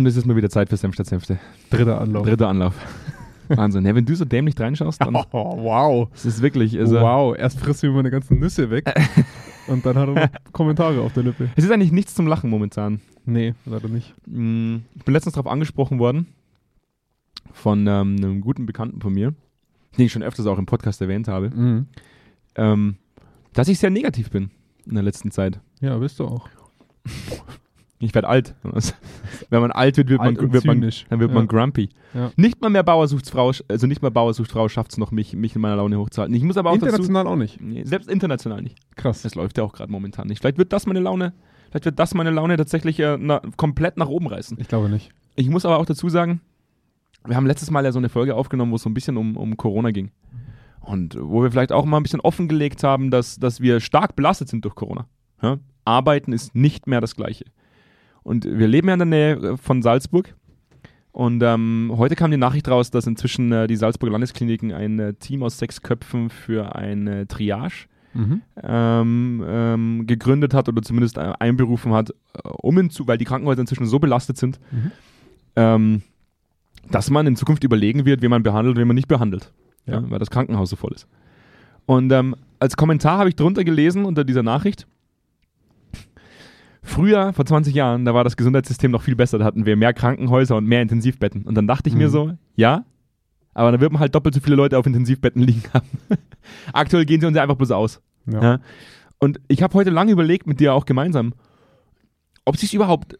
Und es ist mal wieder Zeit für Senf statt Senfte. Dritter Anlauf. Dritter Anlauf. Wahnsinn. Ja, wenn du so dämlich reinschaust, dann. Oh, wow. Es ist wirklich. Also, wow, erst frisst du mir meine ganzen Nüsse weg und dann hat er Kommentare auf der Lippe. Es ist eigentlich nichts zum Lachen momentan. Nee, leider nicht. Mm, Ich bin letztens darauf angesprochen worden von ähm, einem guten Bekannten von mir, den ich schon öfters auch im Podcast erwähnt habe, Mhm. ähm, dass ich sehr negativ bin in der letzten Zeit. Ja, bist du auch. Ich werde alt. Wenn man alt wird, wird, Alt man, wird man, dann wird Ja. man grumpy. Ja. Nicht mal mehr Bauer sucht Frau, also nicht mal Bauer sucht Frau schafft es noch, mich, mich in meiner Laune hochzuhalten. Ich muss aber auch dazu, International auch nicht. nee, selbst international nicht. Krass. Das läuft ja auch gerade momentan nicht. Vielleicht wird das meine Laune, vielleicht wird das meine Laune tatsächlich äh, na, komplett nach oben reißen. Ich glaube nicht. Ich muss aber auch dazu sagen, wir haben letztes Mal ja so eine Folge aufgenommen, wo es so ein bisschen um, um Corona ging. Und wo wir vielleicht auch mal ein bisschen offengelegt haben, dass, dass wir stark belastet sind durch Corona. Ja? Arbeiten ist nicht mehr das Gleiche. Und wir leben ja in der Nähe äh, von Salzburg. Und ähm, heute kam die Nachricht raus, dass inzwischen äh, die Salzburger Landeskliniken ein äh, Team aus sechs Köpfen für eine Triage Mhm. ähm, ähm, gegründet hat oder zumindest äh, einberufen hat, äh, um hinzu, weil die Krankenhäuser inzwischen so belastet sind, Mhm. ähm, dass man in Zukunft überlegen wird, wen man behandelt und wen man nicht behandelt, ja. Ja. weil das Krankenhaus so voll ist. Und ähm, als Kommentar habe ich drunter gelesen unter dieser Nachricht, früher, vor 20 Jahren, da war das Gesundheitssystem noch viel besser, da hatten wir mehr Krankenhäuser und mehr Intensivbetten. Und dann dachte ich mir Mhm. so, ja, aber dann wird man halt doppelt so viele Leute auf Intensivbetten liegen haben. Aktuell gehen sie uns ja einfach bloß aus. Ja. Ja. Und ich habe heute lange überlegt, mit dir auch gemeinsam, ob es sich überhaupt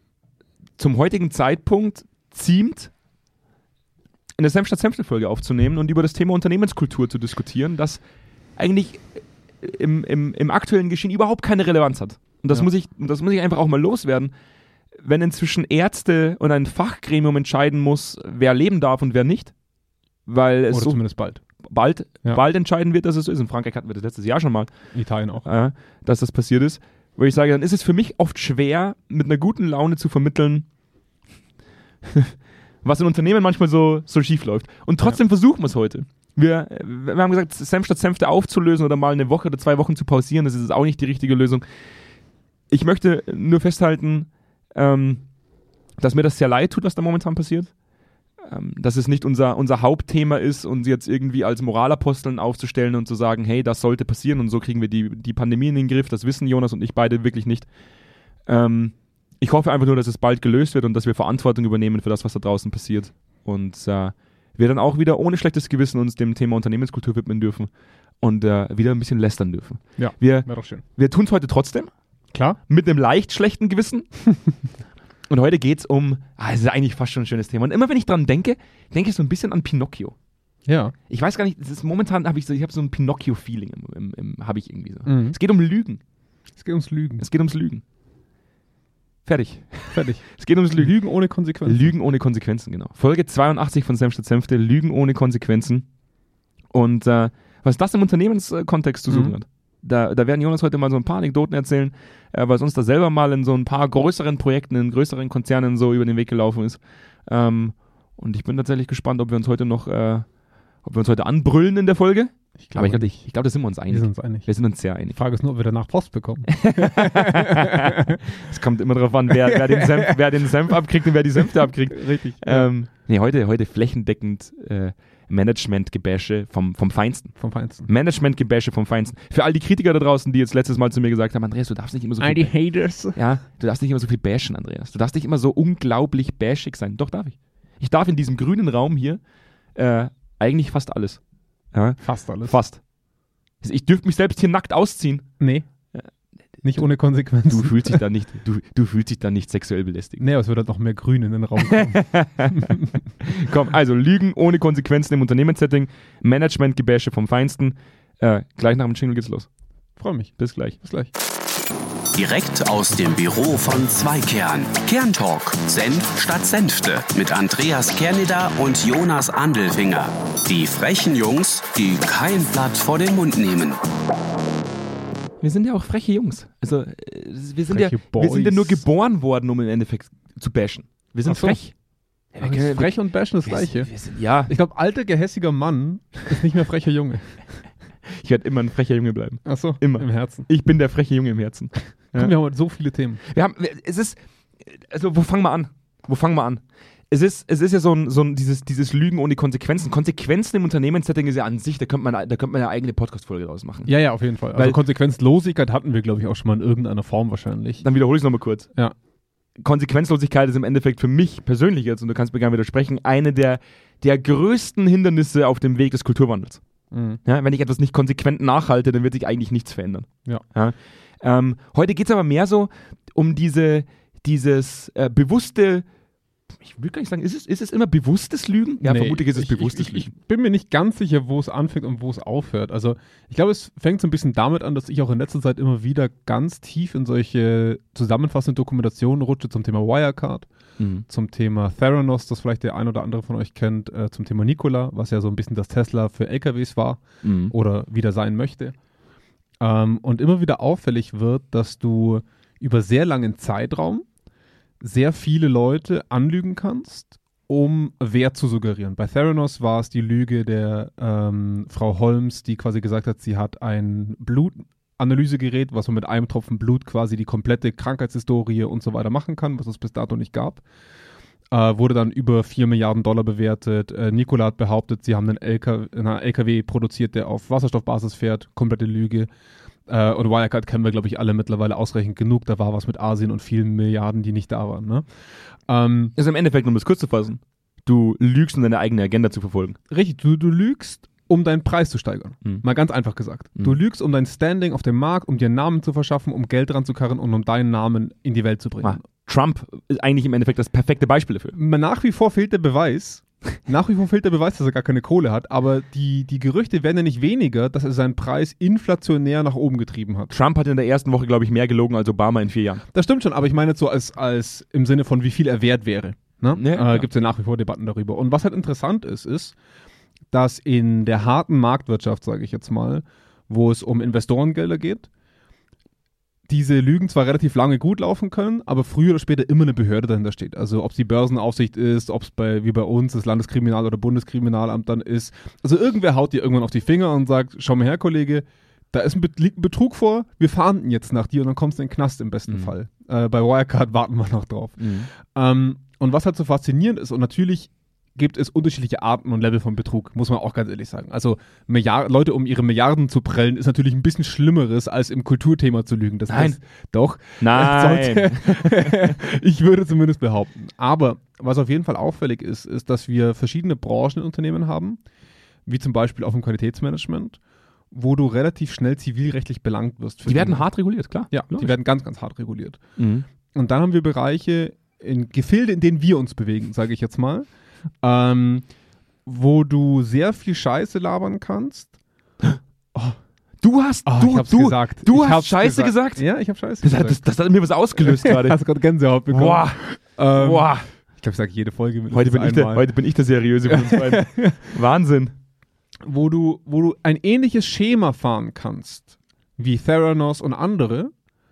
zum heutigen Zeitpunkt ziemt, eine Senf statt Senfte-Folge aufzunehmen und über das Thema Unternehmenskultur zu diskutieren, das eigentlich im, im, im aktuellen Geschehen überhaupt keine Relevanz hat. Und das, Ja. muss ich, das muss ich einfach auch mal loswerden. Wenn inzwischen Ärzte und ein Fachgremium entscheiden muss, wer leben darf und wer nicht, weil es Oder so zumindest bald. bald, Ja. bald entscheiden wird, dass es so ist. In Frankreich hatten wir das letztes Jahr schon mal Italien auch. äh, dass das passiert ist. Wo ich sage, dann ist es für mich oft schwer, mit einer guten Laune zu vermitteln, was in Unternehmen manchmal so, so schief läuft. Und trotzdem versuchen wir es heute. Wir, wir haben gesagt, Senf statt Senfte aufzulösen oder mal eine Woche oder zwei Wochen zu pausieren, das ist auch nicht die richtige Lösung. Ich möchte nur festhalten, ähm, dass mir das sehr leid tut, was da momentan passiert. Ähm, dass es nicht unser, unser Hauptthema ist, uns jetzt irgendwie als Moralaposteln aufzustellen und zu sagen, hey, das sollte passieren und so kriegen wir die, die Pandemie in den Griff. Das wissen Jonas und ich beide wirklich nicht. Ähm, ich hoffe einfach nur, dass es bald gelöst wird und dass wir Verantwortung übernehmen für das, was da draußen passiert. Und äh, wir dann auch wieder ohne schlechtes Gewissen uns dem Thema Unternehmenskultur widmen dürfen und äh, wieder ein bisschen lästern dürfen. Ja. Wir, Wäre doch schön. wir tun es heute trotzdem Klar. mit einem leicht schlechten Gewissen. und heute geht es um, ah, es ist eigentlich fast schon ein schönes Thema. Und immer wenn ich dran denke, denke ich so ein bisschen an Pinocchio. Ja. Ich weiß gar nicht, ist, momentan habe ich so, ich habe so ein Pinocchio-Feeling, im, im, im, habe ich irgendwie so. Mhm. Es geht um Lügen. Es geht ums Lügen. Es geht ums Lügen. Fertig. Fertig. Es geht ums Lügen. Lügen ohne Konsequenzen. Lügen ohne Konsequenzen, genau. Folge 82 von Senf statt Senfte, Lügen ohne Konsequenzen. Und äh, was das im Unternehmenskontext zu suchen Mhm. hat. Da, da werden Jonas heute mal so ein paar Anekdoten erzählen, äh, was uns da selber mal in so ein paar größeren Projekten, in größeren Konzernen so über den Weg gelaufen ist. Ähm, und ich bin tatsächlich gespannt, ob wir uns heute noch, äh, ob wir uns heute anbrüllen in der Folge. Ich Aber ich glaube, ich, ich glaub, da sind wir uns Wir einig. sind uns einig. Wir sind uns sehr Die einig. Frage ist nur, ob wir danach Post bekommen. Es kommt immer darauf an, wer, wer, den Senf, wer den Senf abkriegt und wer die Senfte abkriegt. Richtig. Ähm, nee, heute, heute flächendeckend äh, Management-Gebäsche vom, vom Feinsten. Vom Feinsten. Management-Gebäsche vom Feinsten. Für all die Kritiker da draußen, die jetzt letztes Mal zu mir gesagt haben, Andreas, du darfst nicht immer so viel, Haters. ja, du darfst nicht immer so viel bashen, Andreas. Du darfst nicht immer so unglaublich bashig sein. Doch, darf ich. Ich darf in diesem grünen Raum hier äh, eigentlich fast alles. Ja, Fast alles. fast. Ich dürfte mich selbst hier nackt ausziehen. Nee. Nicht ohne Konsequenzen. Du fühlst dich da nicht, du, du fühlst dich da nicht sexuell belästigt. Nee, aber es wird halt noch mehr Grün in den Raum kommen. Komm, also Lügen ohne Konsequenzen im Unternehmenssetting, Managementgebäsche vom Feinsten. Äh, gleich nach dem Jingle geht's los. Freue mich. Bis gleich. Bis gleich. Direkt aus dem Büro von Zweikern. Kerntalk. Senf statt Senfte. Mit Andreas Kerneder und Jonas Andelfinger. Die frechen Jungs, die kein Blatt vor den Mund nehmen. Wir sind ja auch freche Jungs. Also, wir sind, ja, Freche wir sind ja Boys. nur geboren worden, um im Endeffekt zu bashen. Wir sind Ach so. frech. Ja, können- frech und bashen das Gleiche. wir sind, ja, Ich glaube, alter, gehässiger Mann ist nicht mehr frecher Junge. ich werde immer ein frecher Junge bleiben. Achso, Immer. im Herzen. Ich bin der freche Junge im Herzen. Ja. Komm, wir haben heute so viele Themen. Wir haben, es ist, also, wo fangen wir an? wo fangen wir an? Es ist, es ist ja so ein, so ein dieses, dieses Lügen ohne Konsequenzen. Konsequenzen im Unternehmenssetting ist ja an sich, da könnte man, da könnte man eine eigene Podcast-Folge draus machen. Ja, ja, auf jeden Fall. Weil- also Konsequenzlosigkeit hatten wir, glaube ich, auch schon mal in irgendeiner Form wahrscheinlich. Dann wiederhole ich es nochmal kurz. Ja. Konsequenzlosigkeit ist im Endeffekt für mich persönlich jetzt, und du kannst mir gerne widersprechen, eine der, der größten Hindernisse auf dem Weg des Kulturwandels. Mhm. Ja, wenn ich etwas nicht konsequent nachhalte, dann wird sich eigentlich nichts verändern. Ja. Ähm, heute geht es aber mehr so um diese, dieses äh, bewusste, ich will gar nicht sagen, ist es, ist es immer bewusstes Lügen? Ja, Nee, vermutlich ist es ich, bewusstes ich, ich, Lügen. ich bin mir nicht ganz sicher, wo es anfängt und wo es aufhört. Also ich glaube, es fängt so ein bisschen damit an, dass ich auch in letzter Zeit immer wieder ganz tief in solche zusammenfassende Dokumentationen rutsche zum Thema Wirecard, Mhm. zum Thema Theranos, das vielleicht der ein oder andere von euch kennt, äh, zum Thema Nikola, was ja so ein bisschen das Tesla für LKWs war Mhm. oder wieder sein möchte. Ähm, und immer wieder auffällig wird, dass du über sehr langen Zeitraum sehr viele Leute anlügen kannst, um Wert zu suggerieren. Bei Theranos war es die Lüge der ähm, Frau Holmes, die quasi gesagt hat, sie hat ein Blutanalysegerät, was man mit einem Tropfen Blut quasi die komplette Krankheitshistorie und so weiter machen kann, was es bis dato nicht gab. Äh, wurde dann über 4 Milliarden Dollar bewertet. Äh, Nikola hat behauptet, sie haben einen LKW, einen LKW produziert, der auf Wasserstoffbasis fährt. Komplette Lüge. Äh, und Wirecard kennen wir, glaube ich, alle mittlerweile ausreichend genug. Da war was mit Asien und vielen Milliarden, die nicht da waren. Ne? Ähm, Also im Endeffekt, um das kurz zu fassen, du lügst, um deine eigene Agenda zu verfolgen. richtig, du, du lügst, um deinen Preis zu steigern. Mhm. Mal ganz einfach gesagt. Mhm. Du lügst, um dein Standing auf dem Markt, um dir einen Namen zu verschaffen, um Geld ranzukarren und um deinen Namen in die Welt zu bringen. Trump ist eigentlich im Endeffekt das perfekte Beispiel dafür. Nach wie vor fehlt der Beweis. Nach wie vor fehlt der Beweis, dass er gar keine Kohle hat, aber die, die Gerüchte werden ja nicht weniger, dass er seinen Preis inflationär nach oben getrieben hat. Trump hat in der ersten Woche, glaube ich, mehr gelogen als Obama in vier Jahren. Das stimmt schon, aber ich meine jetzt so als, als im Sinne von, wie viel er wert wäre. Ne? Ja, äh. Gibt es ja nach wie vor Debatten darüber. Und was halt interessant ist, ist, dass in der harten Marktwirtschaft, sage ich jetzt mal, wo es um Investorengelder geht, diese Lügen zwar relativ lange gut laufen können, aber früher oder später immer eine Behörde dahinter steht. Also ob es die Börsenaufsicht ist, ob es bei, wie bei uns, das Landeskriminal- oder Bundeskriminalamt dann ist. Also irgendwer haut dir irgendwann auf die Finger und sagt, schau mal her, Kollege, da ist ein, liegt ein Betrug vor, wir fahnden jetzt nach dir und dann kommst du in den Knast im besten Mhm. Fall. Äh, bei Wirecard warten wir noch drauf. Ähm, und was halt so faszinierend ist, und natürlich gibt es unterschiedliche Arten und Level von Betrug, muss man auch ganz ehrlich sagen. Also Milliard Leute um ihre Milliarden zu prellen, ist natürlich ein bisschen Schlimmeres, als im Kulturthema zu lügen. Das Nein. heißt, doch. Nein. Sollte- ich würde zumindest behaupten. Aber was auf jeden Fall auffällig ist, ist, dass wir verschiedene Branchen in Unternehmen haben, wie zum Beispiel auch im Qualitätsmanagement, wo du relativ schnell zivilrechtlich belangt wirst. Die werden hart reguliert, klar. Ja, die werden ganz, ganz hart reguliert. Mhm. Und dann haben wir Bereiche in Gefilde, in denen wir uns bewegen, sage ich jetzt mal, ähm, wo du sehr viel Scheiße labern kannst. Du hast, Ah, du, du, gesagt. du Ich hast Scheiße gesagt? Ja, ich habe Scheiße Das, gesagt. das, das hat mir was ausgelöst gerade. Hast gerade Gänsehaut bekommen. Boah, Ähm, boah. Ich glaube, ich sage jede Folge mit Heute bin, ich der, heute bin ich der Seriöse von uns beiden. Wahnsinn. wo du, wo du ein ähnliches Schema fahren kannst wie Theranos und andere,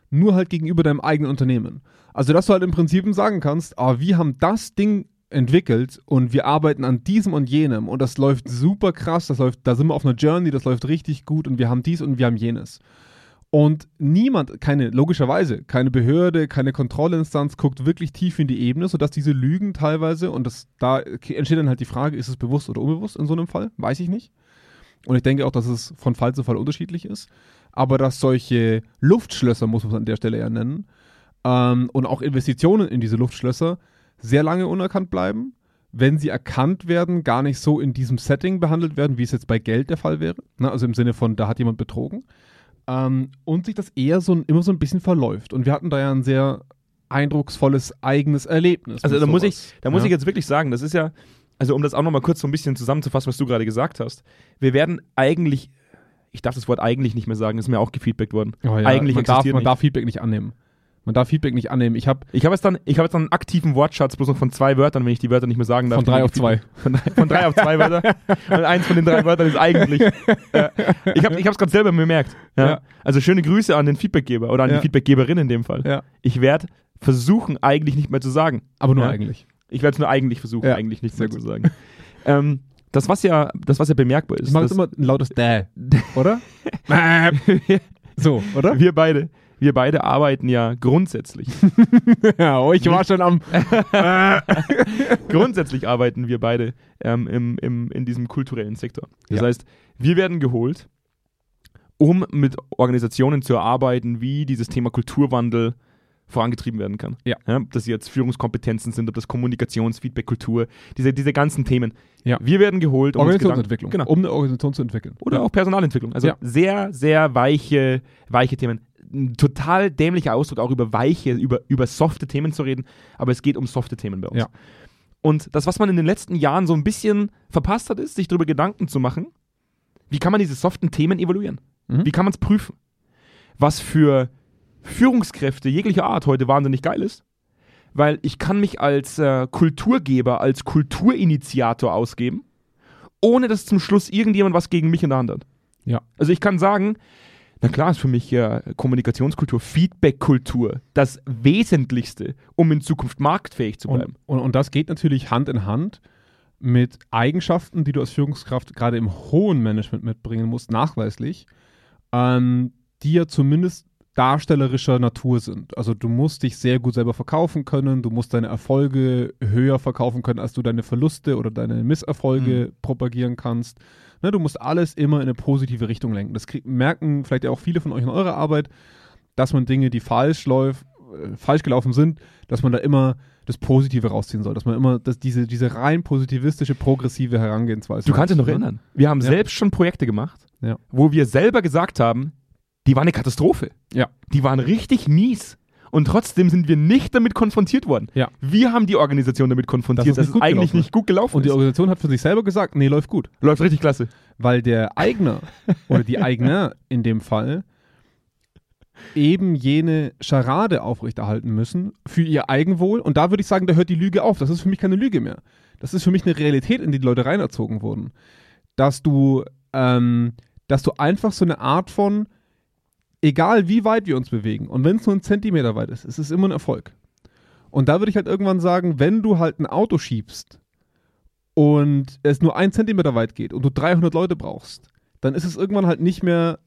nur halt gegenüber deinem eigenen Unternehmen. Also, dass du halt im Prinzip sagen kannst, ah, wir haben das Ding entwickelt und wir arbeiten an diesem und jenem und das läuft super krass, das läuft, da sind wir auf einer Journey, das läuft richtig gut und wir haben dies und wir haben jenes. Und niemand, keine, logischerweise, keine Behörde, keine Kontrollinstanz guckt wirklich tief in die Ebene, sodass diese Lügen teilweise, und das, da entsteht dann halt die Frage, ist es bewusst oder unbewusst in so einem Fall? Weiß ich nicht. Und ich denke auch, dass es von Fall zu Fall unterschiedlich ist. Aber dass solche Luftschlösser, muss man es an der Stelle ja nennen, ähm, und auch Investitionen in diese Luftschlösser sehr lange unerkannt bleiben, wenn sie erkannt werden, gar nicht so in diesem Setting behandelt werden, wie es jetzt bei Geld der Fall wäre. Ne? Also im Sinne von, da hat jemand betrogen. Ähm, und sich das eher so immer so ein bisschen verläuft. Und wir hatten da ja ein sehr eindrucksvolles eigenes Erlebnis. Also da muss sowas. ich, da muss ja? ich jetzt wirklich sagen, das ist ja, also um das auch nochmal kurz so ein bisschen zusammenzufassen, was du gerade gesagt hast. Wir werden eigentlich, ich darf das Wort eigentlich nicht mehr sagen, ist mir auch gefeedbackt worden. Oh ja, eigentlich man darf, man darf Feedback nicht annehmen. Man darf Feedback nicht annehmen. Ich habe Ich habe jetzt dann, ich habe jetzt dann einen aktiven Wortschatz bloß noch von zwei Wörtern, wenn ich die Wörter nicht mehr sagen darf. von drei auf zwei. Von drei, von drei auf zwei Wörter. Und eins von den drei Wörtern ist eigentlich. Ja. Ich habe es gerade selber bemerkt. Ja. Ja. Also schöne Grüße an den Feedbackgeber oder an Ja. die Feedbackgeberin in dem Fall. Ich werde versuchen, eigentlich nicht mehr zu sagen. Aber nur eigentlich. Ich werde es nur eigentlich versuchen, eigentlich nicht sehr mehr zu sagen. ähm, das, was ja, das, was ja bemerkbar ist, Ich mache dass jetzt immer ein lautes Däh, oder? so, oder? wir beide, wir beide arbeiten ja grundsätzlich. ja, oh, ich war schon am. grundsätzlich arbeiten wir beide ähm, im, im, in diesem kulturellen Sektor. Das Ja. heißt, wir werden geholt, um mit Organisationen zu erarbeiten, wie dieses Thema Kulturwandel vorangetrieben werden kann. Ja. ob das jetzt Führungskompetenzen sind, ob das Kommunikationsfeedback, Kultur, diese, diese ganzen Themen. Ja. Wir werden geholt, um Organisationsentwicklung. Genau. Um eine Organisation zu entwickeln. Oder auch Personalentwicklung. Also Ja. sehr, sehr weiche, weiche Themen. Ein total dämlicher Ausdruck, auch über weiche, über, über softe Themen zu reden, aber es geht um softe Themen bei uns. Ja. Und das, was man in den letzten Jahren so ein bisschen verpasst hat, ist, sich darüber Gedanken zu machen, wie kann man diese soften Themen evaluieren? Mhm. Wie kann man es prüfen? Was für Führungskräfte jeglicher Art heute wahnsinnig geil ist, weil ich kann mich als äh, Kulturgeber, als Kulturinitiator ausgeben, ohne dass zum Schluss irgendjemand was gegen mich in der Hand hat. Ja. Also ich kann sagen, na klar ist für mich ja Kommunikationskultur, Feedbackkultur das Wesentlichste, um in Zukunft marktfähig zu bleiben. Und, und, und das geht natürlich Hand in Hand mit Eigenschaften, die du als Führungskraft gerade im hohen Management mitbringen musst, nachweislich, ähm, die ja zumindest darstellerischer Natur sind. Also du musst dich sehr gut selber verkaufen können, du musst deine Erfolge höher verkaufen können, als du deine Verluste oder deine Misserfolge propagieren kannst. Ne, du musst alles immer in eine positive Richtung lenken. Das krieg, merken vielleicht ja auch viele von euch in eurer Arbeit, dass man Dinge, die falsch läuft, äh, falsch gelaufen sind, dass man da immer das Positive rausziehen soll, dass man immer dass diese, diese rein positivistische, progressive Herangehensweise Du kannst dich noch ne? erinnern. Wir haben Ja. selbst schon Projekte gemacht, Ja. wo wir selber gesagt haben, die waren eine Katastrophe. Ja. Die waren richtig mies. Und trotzdem sind wir nicht damit konfrontiert worden. Ja. Wir haben die Organisation damit konfrontiert, Dass es dass, es eigentlich nicht gut gelaufen Und die ist. Organisation hat für sich selber gesagt, nee, läuft gut. Läuft richtig klasse. Weil der Eigner oder die Eigner in dem Fall eben jene Scharade aufrechterhalten müssen für ihr Eigenwohl. Und da würde ich sagen, da hört die Lüge auf. Das ist für mich keine Lüge mehr. Das ist für mich eine Realität, in die die Leute reinerzogen wurden. Dass du, ähm, dass du einfach so eine Art von, egal wie weit wir uns bewegen, und wenn es nur ein Zentimeter weit ist, es ist immer ein Erfolg. Und da würde ich halt irgendwann sagen, wenn du halt ein Auto schiebst und es nur ein Zentimeter weit geht und du 300 Leute brauchst, dann ist es irgendwann halt nicht mehr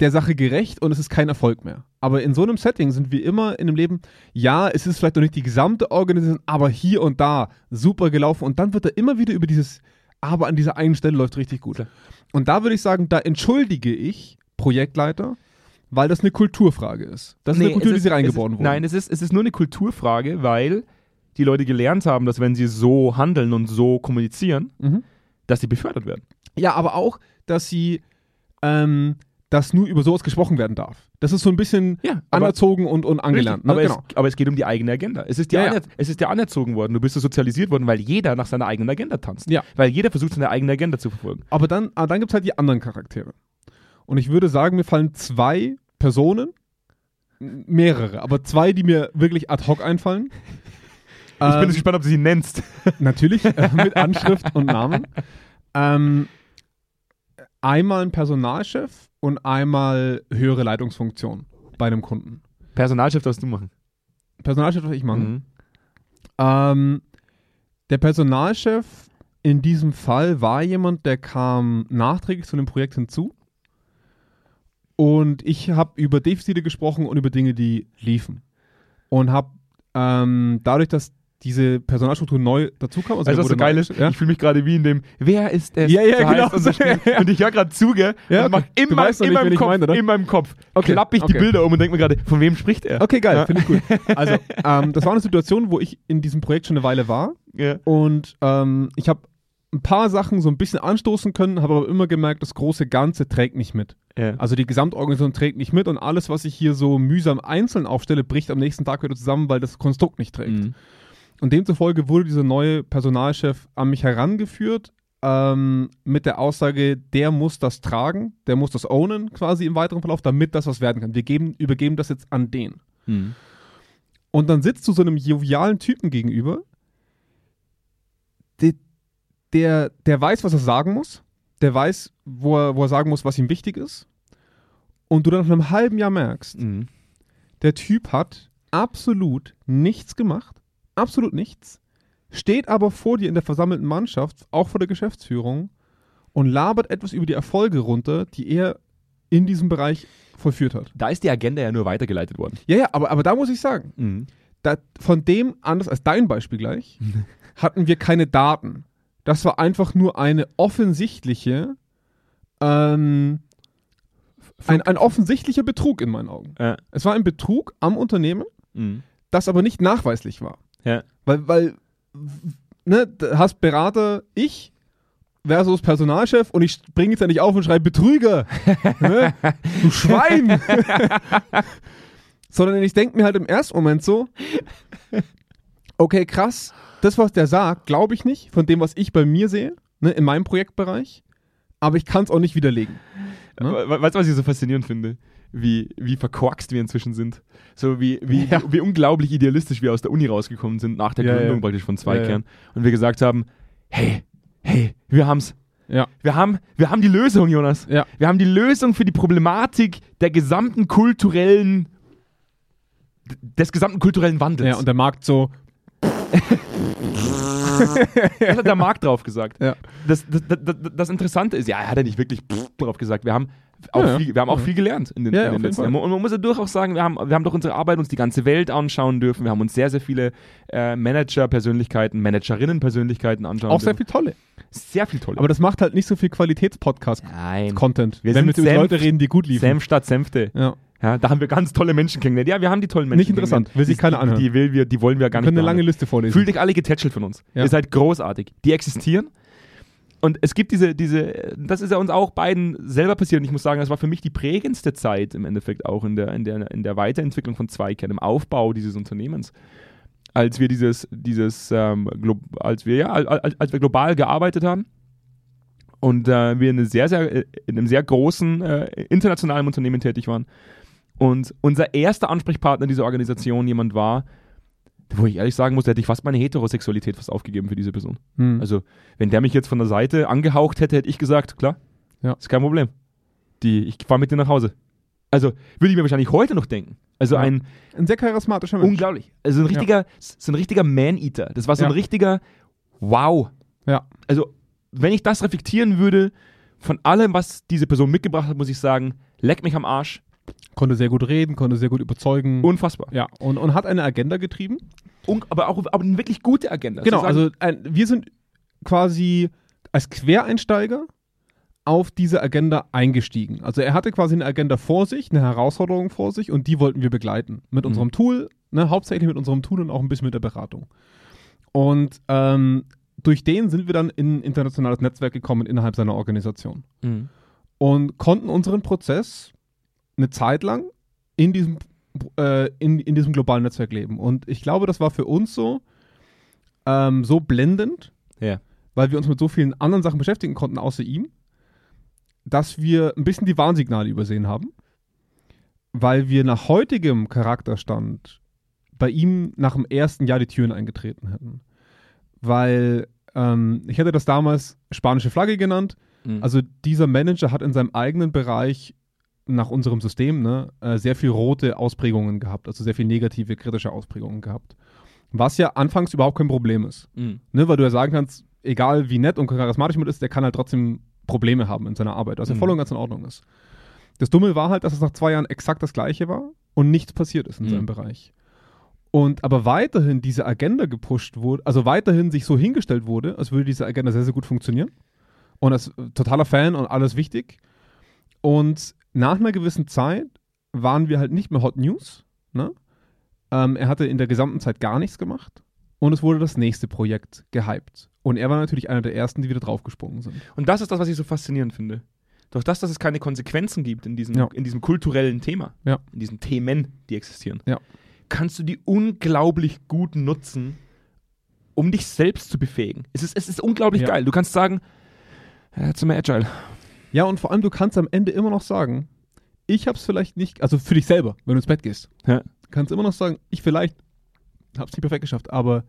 der Sache gerecht und es ist kein Erfolg mehr. Aber in so einem Setting sind wir immer in dem Leben, ja, es ist vielleicht noch nicht die gesamte Organisation, aber hier und da super gelaufen und dann wird er immer wieder über dieses, aber an dieser einen Stelle läuft richtig gut. Und da würde ich sagen, da entschuldige ich Projektleiter, weil das eine Kulturfrage ist. Das ist eine Kultur, die sie reingeboren wurde. Nein, es ist, es ist nur eine Kulturfrage, weil die Leute gelernt haben, dass wenn sie so handeln und so kommunizieren, Mhm. dass sie befördert werden. Ja, aber auch, dass sie, ähm, dass nur über sowas gesprochen werden darf. Das ist so ein bisschen Ja, aber, anerzogen und, und angelernt. Ne? aber, Genau. es, aber es geht um die eigene Agenda. Es ist dir, Ja, ja. dir anerzogen worden. Du bist so sozialisiert worden, weil jeder nach seiner eigenen Agenda tanzt. Ja. Weil jeder versucht, seine eigene Agenda zu verfolgen. Aber dann, aber dann gibt es halt die anderen Charaktere. Und ich würde sagen, mir fallen zwei Personen, mehrere, aber zwei, die mir wirklich ad hoc einfallen. Ich bin Ähm, jetzt gespannt, ob du sie nennst. Natürlich, äh, mit Anschrift und Namen. Ähm, einmal ein Personalchef und einmal höhere Leitungsfunktion bei einem Kunden. Personalchef darfst du machen. Personalchef darf ich machen. Mhm. Ähm, der Personalchef in diesem Fall war jemand, der kam nachträglich zu dem Projekt hinzu. Und ich habe über Defizite gesprochen und über Dinge, die liefen. Und habe ähm, dadurch, dass diese Personalstruktur neu dazu kam, Weißt du, was so geil ist? Ja? Ich fühle mich gerade wie in dem Wer ist es? Ja, ja, So genau. Spiel. Und ich höre gerade zu, gell? Ja, und mach okay. meinem, weißt noch in, nicht, meinem Kopf, meine, in meinem Kopf Okay, klappe ich die okay. Bilder um und denke mir gerade, von wem spricht er? Okay, geil, Ja. finde ich gut. Also, ähm, das war eine Situation, wo ich in diesem Projekt schon eine Weile war. Ja. Und ähm, ich habe ein paar Sachen so ein bisschen anstoßen können, habe aber immer gemerkt, das große Ganze trägt nicht mit. Ja. Also die Gesamtorganisation trägt nicht mit und alles, was ich hier so mühsam einzeln aufstelle, bricht am nächsten Tag wieder zusammen, weil das Konstrukt nicht trägt. Mhm. Und demzufolge wurde dieser neue Personalchef an mich herangeführt ähm, mit der Aussage, der muss das tragen, der muss das ownen quasi im weiteren Verlauf, damit das was werden kann. Wir geben, übergeben das jetzt an den. Mhm. Und dann sitzt du so einem jovialen Typen gegenüber, der, der, der weiß, was er sagen muss, der weiß, wo er, wo er sagen muss, was ihm wichtig ist. Und du dann nach einem halben Jahr merkst, Mhm. der Typ hat absolut nichts gemacht, absolut nichts, steht aber vor dir in der versammelten Mannschaft, auch vor der Geschäftsführung, und labert etwas über die Erfolge runter, die er in diesem Bereich vollführt hat. Da ist die Agenda ja nur weitergeleitet worden. Ja, ja, aber, aber da muss ich sagen, Mhm. da, von dem, anders als dein Beispiel gleich, hatten wir keine Daten. Das war einfach nur eine offensichtliche, ähm, ein, ein offensichtlicher Betrug in meinen Augen. Ja. Es war ein Betrug am Unternehmen, Mhm. das aber nicht nachweislich war. Ja. Weil, weil ne, hast Berater ich versus Personalchef und ich springe jetzt ja nicht auf und schreibe Betrüger. ne? Du Schwein! Sondern ich denke mir halt im ersten Moment so, okay, krass, das, was der sagt, glaube ich nicht, von dem, was ich bei mir sehe, ne, in meinem Projektbereich, aber ich kann es auch nicht widerlegen. Ne? We- Weißt du, was ich so faszinierend finde? Wie, wie verkorkst wir inzwischen sind. So wie, wie, Ja. wie, wie unglaublich idealistisch wir aus der Uni rausgekommen sind, nach der Ja, Gründung ja. praktisch von Zweikern. Und wir gesagt haben, hey, hey, wir haben's. Ja. Wir haben, wir haben die Lösung, Jonas. Ja. Wir haben die Lösung für die Problematik der gesamten kulturellen, des gesamten kulturellen Wandels. Ja, und der Markt so, Das hat der Markt drauf gesagt. Ja. Das, das, das, das, Interessante ist, ja, er hat ja nicht wirklich drauf gesagt. Wir haben auch, Ja, viel, wir haben auch viel gelernt in den, Ja, in den letzten. Jahren. Und man muss ja durchaus sagen, wir haben, wir haben durch unsere Arbeit uns die ganze Welt anschauen dürfen. Wir haben uns sehr, sehr viele äh, Manager-Persönlichkeiten, Managerinnen-Persönlichkeiten anschauen auch sehr dürfen. viel tolle. Sehr viel toll. Aber das macht halt nicht so viel Qualitätspodcast-Content, wenn wir über Senf- Leute reden, die gut liefen. Senf statt Senfte. Ja. Ja, da haben wir ganz tolle Menschen kennengelernt. Ja, wir haben die tollen Menschen Nicht interessant. Will sich die, anhören. die, will wir, die wollen wir gar Wir nicht können eine lange. Liste vorlesen. Fühlt euch alle getätschelt von uns. Ja. Ihr seid großartig. Die existieren. Und es gibt diese, diese, das ist ja uns auch beiden selber passiert. Und ich muss sagen, das war für mich die prägendste Zeit im Endeffekt auch in der, in der, in der Weiterentwicklung von Zweikern, im Aufbau dieses Unternehmens. Als wir dieses, dieses, ähm, als wir, ja, als, als wir global gearbeitet haben und äh, wir in, sehr, sehr, äh, in einem sehr großen äh, internationalen Unternehmen tätig waren. Und unser erster Ansprechpartner dieser Organisation jemand war, wo ich ehrlich sagen muss, da hätte ich fast meine Heterosexualität fast aufgegeben für diese Person. Hm. Also, wenn der mich jetzt von der Seite angehaucht hätte, hätte ich gesagt, klar, Ja. ist kein Problem. Die, ich fahre mit dir nach Hause. Also, würde ich mir wahrscheinlich heute noch denken. Also Ja. ein ein sehr charismatischer Mensch. unglaublich. Also ein richtiger, so ein richtiger Man-Eater. Das war so Ja. ein richtiger Wow. Ja. Also, wenn ich das reflektieren würde, von allem, was diese Person mitgebracht hat, muss ich sagen, leck mich am Arsch. Konnte sehr gut reden, konnte sehr gut überzeugen. Unfassbar. ja, und, und hat eine Agenda getrieben. Un aber auch aber eine wirklich gute Agenda. genau, also ein, wir sind quasi als Quereinsteiger auf diese Agenda eingestiegen. Also er hatte quasi eine Agenda vor sich, eine Herausforderung vor sich und die wollten wir begleiten. Mit Mhm. unserem Tool, ne, hauptsächlich mit unserem Tool und auch ein bisschen mit der Beratung. Und ähm, durch den sind wir dann in ein internationales Netzwerk gekommen innerhalb seiner Organisation. Mhm. und konnten unseren Prozess eine Zeit lang in diesem, äh, in, in diesem globalen Netzwerk leben. Und ich glaube, das war für uns so, ähm, so blendend, Ja. weil wir uns mit so vielen anderen Sachen beschäftigen konnten, außer ihm, dass wir ein bisschen die Warnsignale übersehen haben, weil wir nach heutigem Charakterstand bei ihm nach dem ersten Jahr die Türen eingetreten hätten. Weil ähm, ich hätte das damals spanische Flagge genannt. Mhm. Also dieser Manager hat in seinem eigenen Bereich nach unserem System ne, äh, sehr viel rote Ausprägungen gehabt, also sehr viel negative, kritische Ausprägungen gehabt. Was ja anfangs überhaupt kein Problem ist. Mhm. Ne, weil du ja sagen kannst, egal wie nett und charismatisch man ist, der kann halt trotzdem Probleme haben in seiner Arbeit, was ja Mhm. voll und ganz in Ordnung ist. Das Dumme war halt, dass es nach zwei Jahren exakt das gleiche war und nichts passiert ist in Mhm. seinem Bereich. Und aber weiterhin diese Agenda gepusht wurde, also weiterhin sich so hingestellt wurde, als würde diese Agenda sehr, sehr gut funktionieren. Und als äh, totaler Fan und alles wichtig. Und nach einer gewissen Zeit waren wir halt nicht mehr Hot News. Ne? Ähm, er hatte in der gesamten Zeit gar nichts gemacht. Und es wurde das nächste Projekt gehypt. Und er war natürlich einer der ersten, die wieder draufgesprungen sind. Und das ist das, was ich so faszinierend finde. Durch das, dass es keine Konsequenzen gibt in diesem, Ja. in diesem kulturellen Thema, Ja. in diesen Themen, die existieren, Ja. kannst du die unglaublich gut nutzen, um dich selbst zu befähigen. Es ist, es ist unglaublich geil. Du kannst sagen, ja, sind wir agile. Ja, und vor allem, du kannst am Ende immer noch sagen, ich hab's vielleicht nicht, also für dich selber, wenn du ins Bett gehst, Ja. kannst immer noch sagen, ich vielleicht hab's nicht perfekt geschafft, aber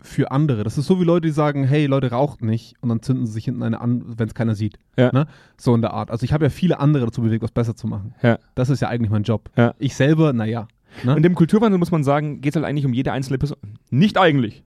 für andere. Das ist so wie Leute, die sagen, hey, Leute raucht nicht und dann zünden sie sich hinten eine an, wenn es keiner sieht. Ja. Ne? So in der Art. Also ich habe ja viele andere dazu bewegt, was besser zu machen. Ja. Das ist ja eigentlich mein Job. Ja. Ich selber, naja. Ne? Und im Kulturwandel muss man sagen, geht es halt eigentlich um jede einzelne Person. Nicht eigentlich.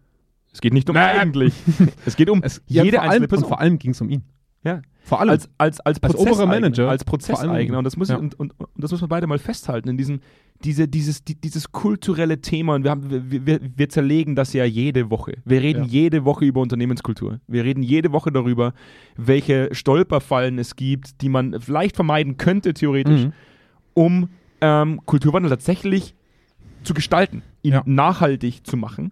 Es geht nicht um Nein. eigentlich. es geht um Es, jede vor allem, einzelne und Person. vor allem ging es um ihn. Ja. Vor allem. Als, als, als, Als oberer Prozesseigner, Manager, Als Prozesseigner. Und das, muss, ja. und, und, und das muss man beide mal festhalten. In diesem, diese, dieses, die, dieses kulturelle Thema. Und wir, haben, wir, wir, wir zerlegen das ja jede Woche. Wir reden Ja. jede Woche über Unternehmenskultur. Wir reden jede Woche darüber, welche Stolperfallen es gibt, die man vielleicht vermeiden könnte, theoretisch, Mhm. um ähm, Kulturwandel tatsächlich zu gestalten, ihn Ja. nachhaltig zu machen,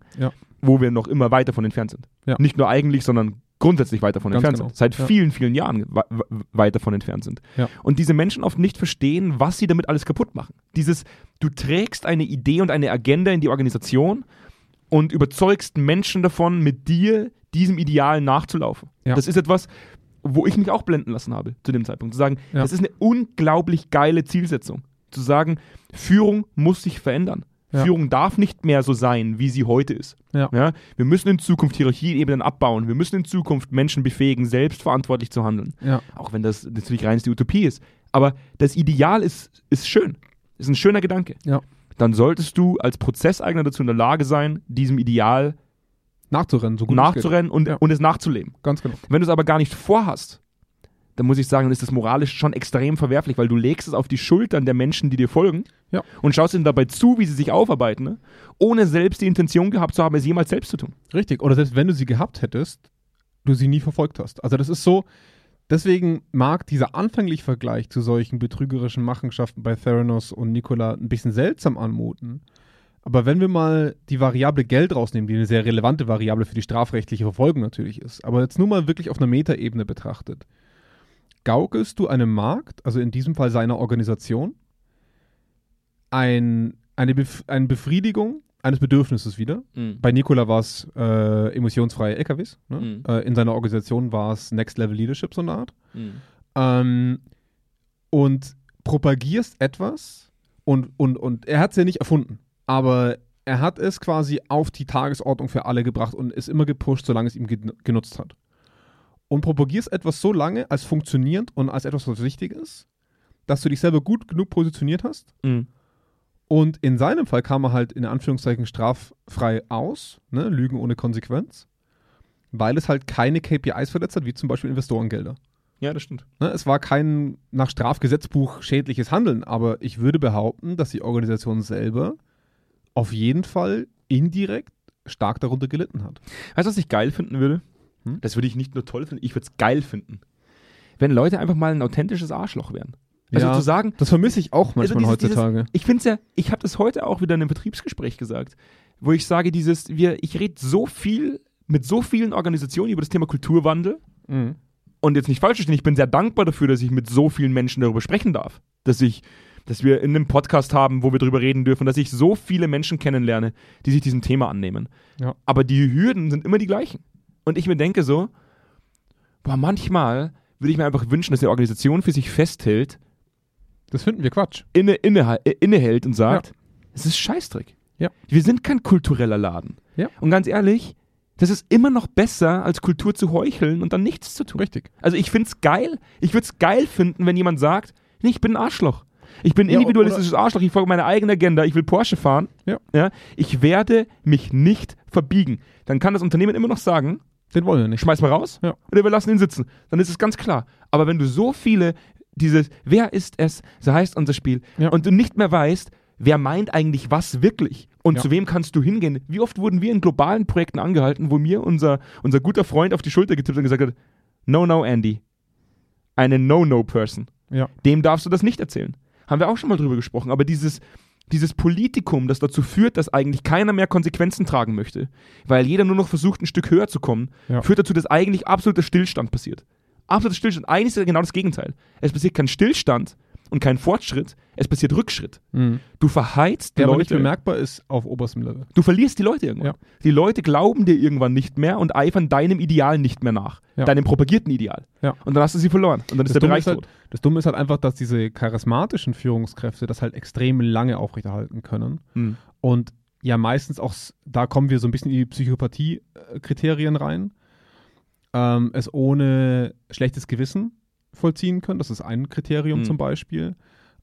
wo wir noch immer weiter von entfernt sind. Nicht nur eigentlich, sondern grundsätzlich weiter von Ganz entfernt genau. sind. Seit Ja. vielen, vielen Jahren wa- wa- weiter von entfernt sind. Ja. Und diese Menschen oft nicht verstehen, was sie damit alles kaputt machen. Dieses, du trägst eine Idee und eine Agenda in die Organisation und überzeugst Menschen davon, mit dir diesem Ideal nachzulaufen. Ja. Das ist etwas, wo ich mich auch blenden lassen habe zu dem Zeitpunkt. Zu sagen, das ist eine unglaublich geile Zielsetzung. Zu sagen, Führung muss sich verändern. Ja. Führung darf nicht mehr so sein, wie sie heute ist. Ja. wir müssen in Zukunft Hierarchieebenen abbauen. Wir müssen in Zukunft Menschen befähigen, selbstverantwortlich zu handeln. Ja. Auch wenn das natürlich reinste Utopie ist. Aber das Ideal ist, ist schön. Ist ein schöner Gedanke. Ja. Dann solltest du als Prozesseigner dazu in der Lage sein, diesem Ideal Nachzurennen, so gut nachzurennen und, Ja. und es nachzuleben. Ganz genau. Wenn du es aber gar nicht vorhast, dann muss ich sagen, dann ist das moralisch schon extrem verwerflich, weil du legst es auf die Schultern der Menschen, die dir folgen Ja. und schaust ihnen dabei zu, wie sie sich aufarbeiten, ne? ohne selbst die Intention gehabt zu haben, es jemals selbst zu tun. Richtig. Oder selbst wenn du sie gehabt hättest, du sie nie verfolgt hast. Also das ist so, deswegen mag dieser anfängliche Vergleich zu solchen betrügerischen Machenschaften bei Theranos und Nikola ein bisschen seltsam anmuten. Aber wenn wir mal die Variable Geld rausnehmen, die eine sehr relevante Variable für die strafrechtliche Verfolgung natürlich ist, aber jetzt nur mal wirklich auf einer Metaebene betrachtet, gaukelst du einem Markt, also in diesem Fall seiner Organisation, ein, eine, Bef eine Befriedigung eines Bedürfnisses wieder, bei Nikola war es äh, emissionsfreie LKWs. Ne? Mhm. Äh, in seiner Organisation war es Next Level Leadership, so eine Art. Ähm, und propagierst etwas und, und, und er hat es ja nicht erfunden, aber er hat es quasi auf die Tagesordnung für alle gebracht und ist immer gepusht, solange es ihm gen genutzt hat. Und propagierst etwas so lange als funktionierend und als etwas, was wichtig ist, dass du dich selber gut genug positioniert hast Mhm. und in seinem Fall kam er halt in Anführungszeichen straffrei aus, ne? Lügen ohne Konsequenz, weil es halt keine KPIs verletzt hat, wie zum Beispiel Investorengelder. Ja, das stimmt. Ne? Es war kein nach Strafgesetzbuch schädliches Handeln, aber ich würde behaupten, dass die Organisation selber auf jeden Fall indirekt stark darunter gelitten hat. Weißt du, was ich geil finden würde? Hm? Das würde ich nicht nur toll finden, ich würde es geil finden. Wenn Leute einfach mal ein authentisches Arschloch wären. Also Ja. zu sagen, Das vermisse ich auch manchmal Also dieses- heutzutage. ich finde es ja, ich habe das heute auch wieder in einem Vertriebsgespräch gesagt, wo ich sage, dieses, wir, ich rede so viel mit so vielen Organisationen über das Thema Kulturwandel Mhm. und jetzt nicht falsch verstehen, ich bin sehr dankbar dafür, dass ich mit so vielen Menschen darüber sprechen darf. Dass ich, dass wir in einem Podcast haben, wo wir darüber reden dürfen, dass ich so viele Menschen kennenlerne, die sich diesem Thema annehmen. Ja. Aber die Hürden sind immer die gleichen. Und ich mir denke so, boah, manchmal würde ich mir einfach wünschen, dass die Organisation für sich festhält, Das finden wir Quatsch. inne, inne, äh, innehält und sagt, es ist Scheißdreck. Ja. Wir sind kein kultureller Laden. Ja. Und ganz ehrlich, das ist immer noch besser, als Kultur zu heucheln und dann nichts zu tun. Richtig. Also ich finde es geil. Ich würde es geil finden, wenn jemand sagt, nee, ich bin ein Arschloch. Ich bin ein Ja, individualistisches Arschloch, ich folge meiner eigenen Agenda, ich will Porsche fahren. Ja. Ich werde mich nicht verbiegen. Dann kann das Unternehmen immer noch sagen, Den wollen wir nicht. schmeiß mal raus Ja. oder wir lassen ihn sitzen. Dann ist es ganz klar. Aber wenn du so viele, dieses, wer ist es, so heißt unser Spiel, Ja. und du nicht mehr weißt, wer meint eigentlich was wirklich und Ja. zu wem kannst du hingehen. Wie oft wurden wir in globalen Projekten angehalten, wo mir unser, unser guter Freund auf die Schulter getippt und gesagt hat, no, no, Andy. Eine No-No-Person. Ja. Dem darfst du das nicht erzählen. Haben wir auch schon mal drüber gesprochen. Aber dieses, dieses Politikum, das dazu führt, dass eigentlich keiner mehr Konsequenzen tragen möchte, weil jeder nur noch versucht, ein Stück höher zu kommen, Ja. führt dazu, dass eigentlich absoluter Stillstand passiert. Absoluter Stillstand. Eigentlich ist ja genau das Gegenteil. Es passiert kein Stillstand und kein Fortschritt, es passiert Rückschritt. Mhm. Du verheizt die Der aber nicht Leute. bemerkbar ist auf oberstem Level. Du verlierst die Leute irgendwann. Ja. Die Leute glauben dir irgendwann nicht mehr und eifern deinem Ideal nicht mehr nach. Ja. Deinem propagierten Ideal. Ja. Und dann hast du sie verloren. Und dann ist Das der Dumme Bereich ist, halt, tot. das Dumme ist halt einfach, dass diese charismatischen Führungskräfte das halt extrem lange aufrechterhalten können. Hm. Und ja, meistens auch, da kommen wir so ein bisschen in die Psychopathie-Kriterien rein. Ähm, es ohne schlechtes Gewissen vollziehen können. Das ist ein Kriterium Mhm. zum Beispiel.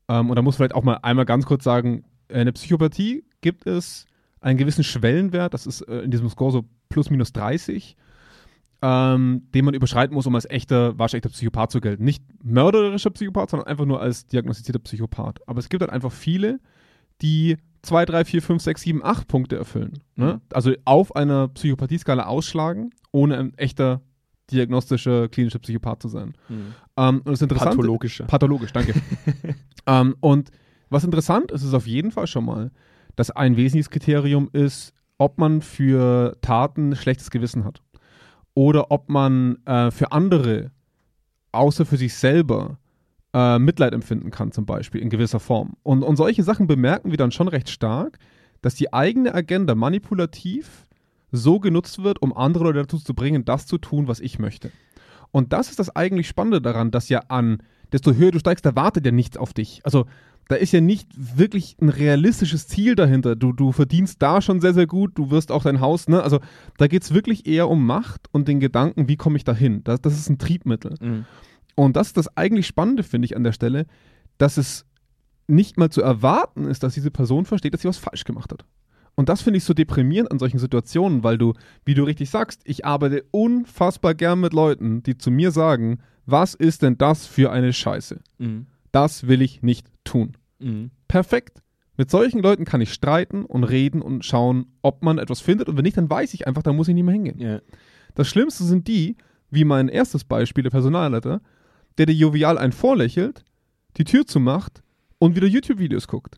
Ähm, und da muss vielleicht auch mal einmal ganz kurz sagen, äh, eine Psychopathie gibt es einen gewissen Schwellenwert, das ist äh, in diesem Score so plus minus 30. ähm, den man überschreiten muss, um als echter, waschechter Psychopath zu gelten. Nicht mörderischer Psychopath, sondern einfach nur als diagnostizierter Psychopath. Aber es gibt halt einfach viele, die 2, 3, 4, 5, 6, 7, 8 Punkte erfüllen. Ne? Mhm. Also auf einer Psychopathie-Skala ausschlagen, ohne ein echter diagnostischer, klinischer Psychopath zu sein. Ähm, und das Interessante, Pathologischer. Pathologisch, danke. ähm, und was interessant ist, ist auf jeden Fall schon mal, dass ein wesentliches Kriterium ist, ob man für Taten schlechtes Gewissen hat. Oder ob man äh, für andere, außer für sich selber, äh, Mitleid empfinden kann, zum Beispiel, in gewisser Form. Und, und solche Sachen bemerken wir dann schon recht stark, dass die eigene Agenda manipulativ so genutzt wird, um andere Leute dazu zu bringen, das zu tun, was ich möchte. Und das ist das eigentlich Spannende daran, dass ja an, desto höher du steigst, da wartet ja nichts auf dich. Also da ist ja nicht wirklich ein realistisches Ziel dahinter. Du, du verdienst da schon sehr, sehr gut, du wirst auch dein Haus, ne? Also da geht es wirklich eher um Macht und den Gedanken, wie komme ich da hin? Das, das ist ein Triebmittel. Mhm. Und das ist das eigentlich Spannende, finde ich, an der Stelle, dass es nicht mal zu erwarten ist, dass diese Person versteht, dass sie was falsch gemacht hat. Und das finde ich so deprimierend an solchen Situationen, weil du, wie du richtig sagst, ich arbeite unfassbar gern mit Leuten, die zu mir sagen, was ist denn das für eine Scheiße? Mhm. Das will ich nicht tun. Mhm. Perfekt. Mit solchen Leuten kann ich streiten und reden und schauen, ob man etwas findet. Und wenn nicht, dann weiß ich einfach, da muss ich nicht mehr hingehen. Ja. Das Schlimmste sind die, wie mein erstes Beispiel, der Personalleiter, der dir jovial einen vorlächelt, die Tür zumacht und wieder YouTube-Videos guckt.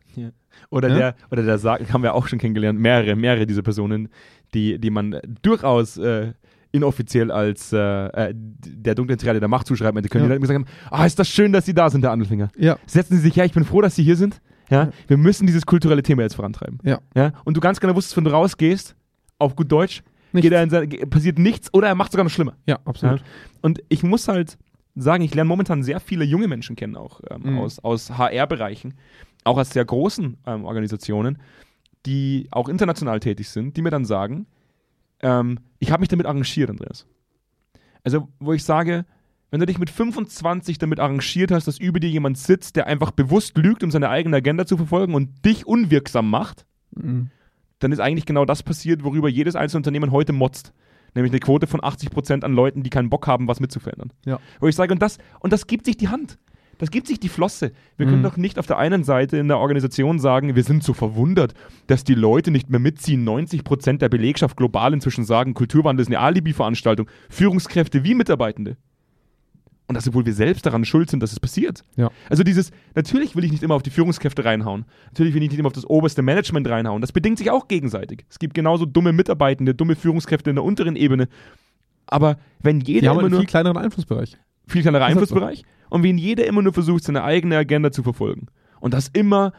Oder Ja? der, oder der sagt, haben wir auch schon kennengelernt, mehrere, mehrere dieser Personen, die, die man durchaus äh, inoffiziell als äh, äh, der dunklen Triade der Macht zuschreiben hätte können, Ja. die dann gesagt haben, ah, ist das schön, dass Sie da sind, der Andelfinger. Ja. Setzen Sie sich her, ich bin froh, dass Sie hier sind. Ja, Ja. wir müssen dieses kulturelle Thema jetzt vorantreiben. Ja. Ja, und du ganz genau wusstest, wenn du rausgehst, auf gut Deutsch, Nichts. er sein, passiert nichts oder er macht sogar noch schlimmer. Ja, absolut. Und ich muss halt sagen, ich lerne momentan sehr viele junge Menschen kennen, auch ähm, Mhm. aus, aus HR-Bereichen, auch aus sehr großen ähm, Organisationen, die auch international tätig sind, die mir dann sagen, ähm, ich habe mich damit arrangiert, Andreas. Also, wo ich sage, wenn du dich mit 25 damit arrangiert hast, dass über dir jemand sitzt, der einfach bewusst lügt, um seine eigene Agenda zu verfolgen und dich unwirksam macht, Mhm. dann ist eigentlich genau das passiert, worüber jedes einzelne Unternehmen heute motzt. Nämlich eine Quote von 80% an Leuten, die keinen Bock haben, was mitzuverändern. Ja. Wo ich sage, und das, und das gibt sich die Hand. Das gibt sich die Flosse. Wir können Mhm. doch nicht auf der einen Seite in der Organisation sagen, wir sind so verwundert, dass die Leute nicht mehr mitziehen. 90% der Belegschaft global inzwischen sagen, Kulturwandel ist eine Alibi-Veranstaltung. Führungskräfte wie Mitarbeitende. Und das, obwohl wir selbst daran schuld sind, dass es passiert. Ja. Also dieses, natürlich will ich nicht immer auf die Führungskräfte reinhauen. Natürlich will ich nicht immer auf das oberste Management reinhauen. Das bedingt sich auch gegenseitig. Es gibt genauso dumme Mitarbeitende, dumme Führungskräfte in der unteren Ebene. Aber wenn Die jeder haben immer einen nur viel kleineren Einflussbereich. viel kleinerer das so? Einflussbereich und wenn jeder immer nur versucht, seine eigene Agenda zu verfolgen und das immer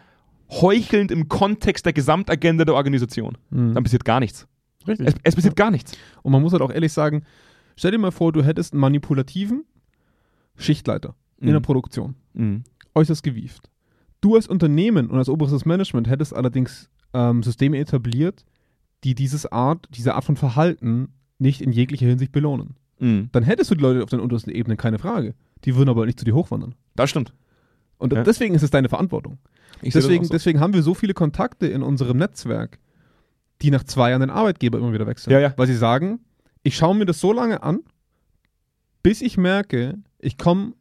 heuchelnd im Kontext der Gesamtagenda der Organisation, Mhm. dann passiert gar nichts. Richtig. Es, es passiert gar nichts. Und man muss halt auch ehrlich sagen, stell dir mal vor, du hättest einen manipulativen Schichtleiter in Mhm. der Produktion. Mhm. Äußerst gewieft. Du als Unternehmen und als oberstes Management hättest allerdings ähm, Systeme etabliert, die dieses Art, diese Art von Verhalten nicht in jeglicher Hinsicht belohnen. Mhm. Dann hättest du die Leute auf den untersten Ebenen, keine Frage. Die würden aber nicht zu dir hochwandern. Das stimmt. Und Ja. deswegen ist es deine Verantwortung. Ich Deswegen, so. deswegen haben wir so viele Kontakte in unserem Netzwerk, die nach zwei Jahren den Arbeitgeber immer wieder wechseln. Ja, ja. Weil sie sagen, ich schaue mir das so lange an, bis ich merke, ich komme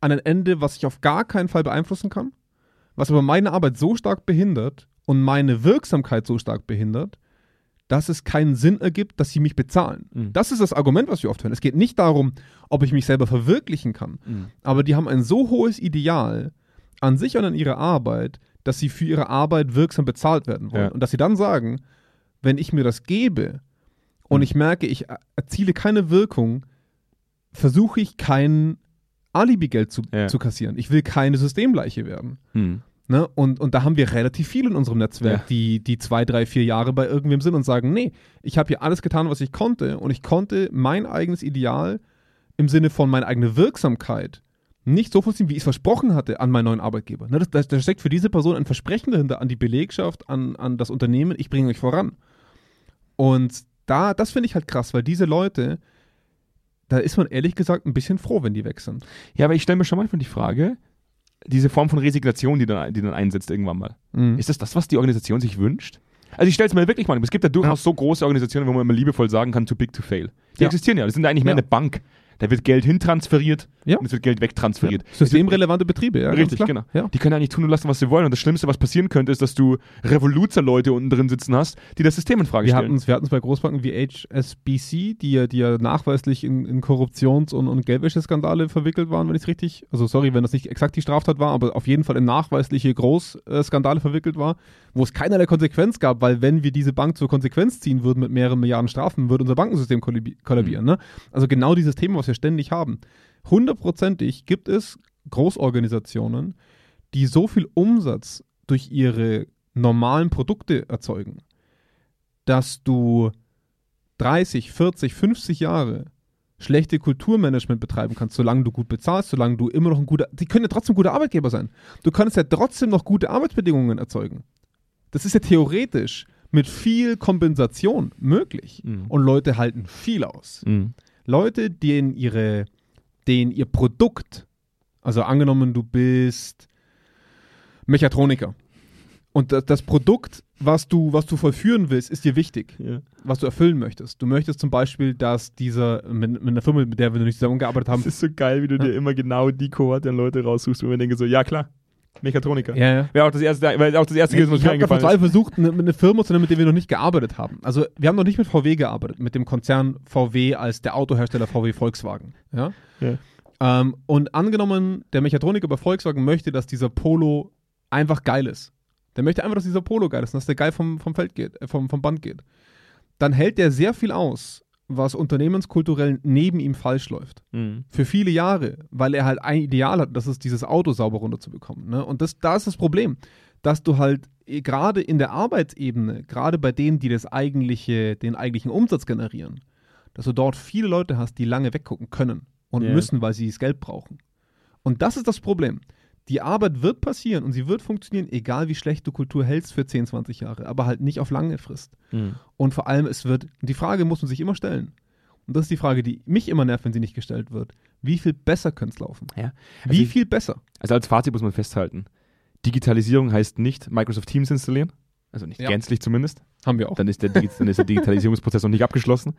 an ein Ende, was ich auf gar keinen Fall beeinflussen kann, was aber meine Arbeit so stark behindert und meine Wirksamkeit so stark behindert, dass es keinen Sinn ergibt, dass sie mich bezahlen. Mhm. Das ist das Argument, was wir oft hören. Es geht nicht darum, ob ich mich selber verwirklichen kann, Mhm. aber die haben ein so hohes Ideal an sich und an ihre Arbeit, dass sie für ihre Arbeit wirksam bezahlt werden wollen. Ja. Und dass sie dann sagen, wenn ich mir das gebe und Mhm. ich merke, ich er- erziele keine Wirkung, versuche ich kein Alibi-Geld zu, Ja. zu kassieren. Ich will keine Systemleiche werden. Mhm. Ne? Und, und da haben wir relativ viel in unserem Netzwerk, Ja. die, die zwei, drei, vier Jahre bei irgendwem sind und sagen, nee, ich habe hier alles getan, was ich konnte und ich konnte mein eigenes Ideal im Sinne von meiner eigenen Wirksamkeit nicht so vollziehen, wie ich es versprochen hatte an meinen neuen Arbeitgeber. Ne? Das, da steckt für diese Person ein Versprechen dahinter an die Belegschaft, an, an das Unternehmen, ich bringe euch voran. Und da, das finde ich halt krass, weil diese Leute, da ist man ehrlich gesagt ein bisschen froh, wenn die weg sind. Ja, aber ich stelle mir schon manchmal die Frage, diese Form von Resignation, die dann, die dann einsetzt irgendwann mal. Mhm. Ist das das, was die Organisation sich wünscht? Also ich stelle es mir wirklich mal, es gibt ja durchaus so große Organisationen, wo man immer liebevoll sagen kann, too big to fail. Die Ja. existieren ja, das sind ja eigentlich mehr Ja. eine Bank. Da wird Geld hintransferiert Ja. und es wird Geld wegtransferiert. Systemrelevante Betriebe, ja. Richtig, genau. Ja. Die können eigentlich tun und lassen, was sie wollen. Und das Schlimmste, was passieren könnte, ist, dass du Revoluzer-Leute unten drin sitzen hast, die das System in Frage Wir stellen. hatten es wir bei Großbanken wie HSBC, die ja, die ja nachweislich in, in Korruptions- und, und Geldwäscheskandale verwickelt waren, wenn ich es richtig, also sorry, wenn das nicht exakt die Straftat war, aber auf jeden Fall in nachweisliche Großskandale verwickelt war, wo es keinerlei Konsequenz gab, weil wenn wir diese Bank zur Konsequenz ziehen würden mit mehreren Milliarden Strafen, würde unser Bankensystem kollabi- kollabieren. Ne? Also genau dieses Thema, was wir ständig haben. Hundertprozentig gibt es Großorganisationen, die so viel Umsatz durch ihre normalen Produkte erzeugen, dass du 30, 40, 50 Jahre schlechte Kulturmanagement betreiben kannst, solange du gut bezahlst, solange du immer noch ein guter, die können ja trotzdem gute Arbeitgeber sein. Du kannst ja trotzdem noch gute Arbeitsbedingungen erzeugen. Das ist ja theoretisch mit viel Kompensation möglich. Mhm. Und Leute halten viel aus. Mhm. Leute, denen ihre, denen ihr Produkt, also angenommen, du bist Mechatroniker und das, das Produkt, was du, was du vollführen willst, ist dir wichtig, Ja. was du erfüllen möchtest. Du möchtest zum Beispiel, dass dieser, mit, mit einer Firma, mit der wir noch nicht zusammengearbeitet haben, Das ist so geil, wie du dir immer genau die Kohorte an Leute raussuchst, wo wir denken so, ja klar, Mechatroniker. ja, ja. Wäre auch das erste, wäre auch das erste gewesen, was ich mir habe vor eingefallen zwei ist. versucht, eine, eine Firma zu nennen, mit der wir noch nicht gearbeitet haben. Also wir haben noch nicht mit VW gearbeitet, mit dem Konzern VW als der Autohersteller VW Volkswagen. Ja? Ja. Ähm, und angenommen, der Mechatroniker bei Volkswagen möchte, dass dieser Polo einfach geil ist. Der möchte einfach, dass dieser Polo geil ist und dass der geil vom, vom Feld geht, äh, vom, vom Band geht. Dann hält der sehr viel aus, was unternehmenskulturell neben ihm falsch läuft Mhm. für viele Jahre, weil er halt ein Ideal hat, das ist dieses Auto sauber runterzubekommen. Ne? Und das, da ist das Problem, dass du halt eh, gerade in der Arbeitsebene, gerade bei denen, die das eigentliche, den eigentlichen Umsatz generieren, dass du dort viele Leute hast, die lange weggucken können und Ja. müssen, weil sie das Geld brauchen. Und das ist das Problem. Die Arbeit wird passieren und sie wird funktionieren, egal wie schlecht du Kultur hältst für 10, 20 Jahre, aber halt nicht auf lange Frist. Mhm. Und vor allem, es wird, die Frage muss man sich immer stellen. Und das ist die Frage, die mich immer nervt, wenn sie nicht gestellt wird. Wie viel besser könnte es laufen? Ja. Wie Also ich- viel besser? Also als Fazit muss man festhalten, Digitalisierung heißt nicht Microsoft Teams installieren, also nicht Ja. gänzlich zumindest. Haben wir auch. Dann ist, der, dann ist der Digitalisierungsprozess noch nicht abgeschlossen.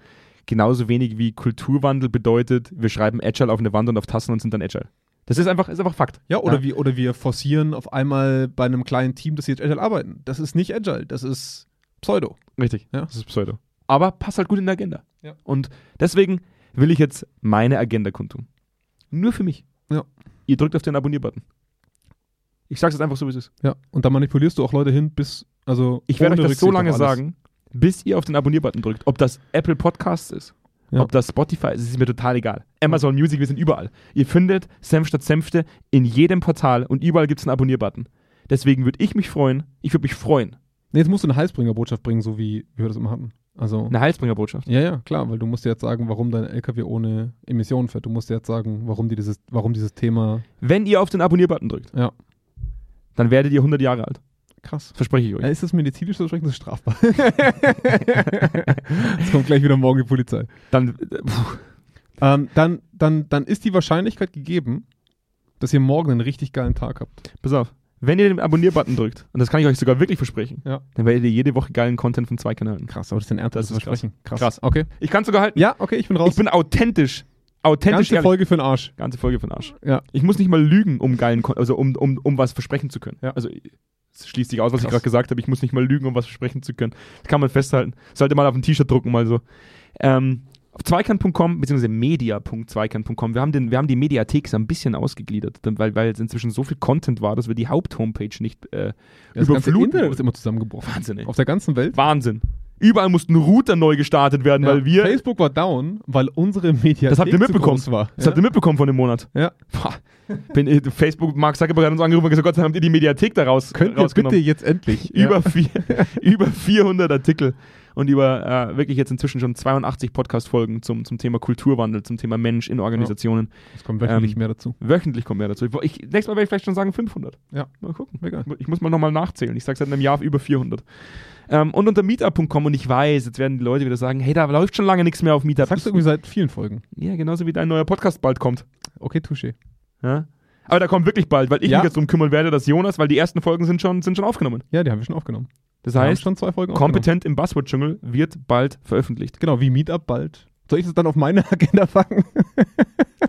Genauso wenig wie Kulturwandel bedeutet, wir schreiben Agile auf eine Wand und auf Tassen und sind dann Agile. Das ist einfach, ist einfach Fakt. Ja, oder, Ja. Wir, oder wir forcieren auf einmal bei einem kleinen Team, dass sie jetzt Agile arbeiten. Das ist nicht Agile, das ist Pseudo. Richtig. Ja. Das ist Pseudo. Aber passt halt gut in der Agenda. Ja. Und deswegen will ich jetzt meine Agenda kundtun. Nur für mich. Ja. Ihr drückt auf den Abonnier-Button. Ich sag's jetzt einfach so, wie es ist. Ja. Und da manipulierst du auch Leute hin, bis, also. Ich werde euch das so Rücksicht lange auf alles. sagen, bis ihr auf den Abonnier-Button drückt. Ob das Apple Podcasts ist, Ja. ob das Spotify ist, ist mir total egal. Amazon Music, wir sind überall. Ihr findet Senf statt Senfte in jedem Portal und überall gibt es einen Abonnier-Button. Deswegen würde ich mich freuen, ich würde mich freuen. Nee, jetzt musst du eine Heilsbringerbotschaft bringen, so wie, wir das immer hatten. Also. Eine Heilsbringerbotschaft. Ja, ja, klar, weil du musst jetzt sagen, warum dein LKW ohne Emissionen fährt. Du musst jetzt sagen, warum, die dieses, warum dieses Thema. Wenn ihr auf den Abonnier-Button drückt, Ja. dann werdet ihr 100 Jahre alt. Krass. Verspreche ich euch. Ja, ist das medizinisch oder das ist strafbar? Jetzt kommt gleich wieder morgen die Polizei. Dann, äh, Ähm, dann, dann, dann ist die Wahrscheinlichkeit gegeben, dass ihr morgen einen richtig geilen Tag habt. pass auf. Wenn ihr den Abonnier-Button drückt, und das kann ich euch sogar wirklich versprechen, Ja. dann werdet ihr jede Woche geilen Content von zwei Kanälen. Krass, aber das ist ein ernstes Versprechen. Krass. Krass. Okay. Ich kann sogar halten. Ja, okay, ich bin raus. Ich bin authentisch. Authentisch Ganze ehrlich. Folge für den Arsch. Ganze Folge von Arsch. Ja. Ich muss nicht mal lügen, um geilen, Kon- also um, um, um was versprechen zu können. Ja. Also es schließt sich aus, was ich Krass. gerade gesagt habe. Ich muss nicht mal lügen, um was versprechen zu können. Das kann man festhalten. Sollte mal auf ein T-Shirt drucken, mal so. Ähm, auf zweikant.com beziehungsweise media.zweikant.com. Wir haben, den, wir haben die Mediathek so ein bisschen ausgegliedert, weil, weil jetzt inzwischen so viel Content war, dass wir die Haupt-Homepage nicht äh, Das ganze überfluten. Internet ist immer zusammengebrochen. Wahnsinn, ey. Auf der ganzen Welt. Wahnsinn. Überall mussten Router neu gestartet werden, weil wir. Facebook war down, weil unsere Mediathek Das habt ihr mitbekommen. war. Das ja? habt ihr mitbekommen von dem Monat. ja. Bin, äh, Facebook, Mark Zuckerberg hat uns angerufen und gesagt, Gott sei Dank habt ihr die Mediathek da raus, Könnt ihr bitte jetzt endlich. über, vier, über 400 Artikel und über äh, wirklich jetzt inzwischen schon 82 Podcast-Folgen zum, zum Thema Kulturwandel, zum Thema Mensch in Organisationen. Es kommt wöchentlich Ähm, mehr dazu. Wöchentlich kommt mehr dazu. Ich, nächstes Mal werde ich vielleicht schon sagen 500. Ja. Mal gucken. Mega. Ich muss mal nochmal nachzählen. Ich sage seit einem Jahr über 400. Ähm, und unter meetup.com und ich weiß, jetzt werden die Leute wieder sagen, hey, da läuft schon lange nichts mehr auf Meetup. Sagst du irgendwie seit vielen Folgen. ja, genauso wie dein neuer Podcast bald kommt. Okay, touché. Ja? Aber der kommt wirklich bald, weil ich Ja. mich jetzt drum kümmern werde, dass Jonas, weil die ersten Folgen sind schon, sind schon aufgenommen. Ja, die haben wir schon aufgenommen. Das heißt, schon zwei Folgen kompetent im Buzzword-Dschungel wird bald veröffentlicht. Genau, wie Meetup bald. Soll ich das dann auf meine Agenda packen?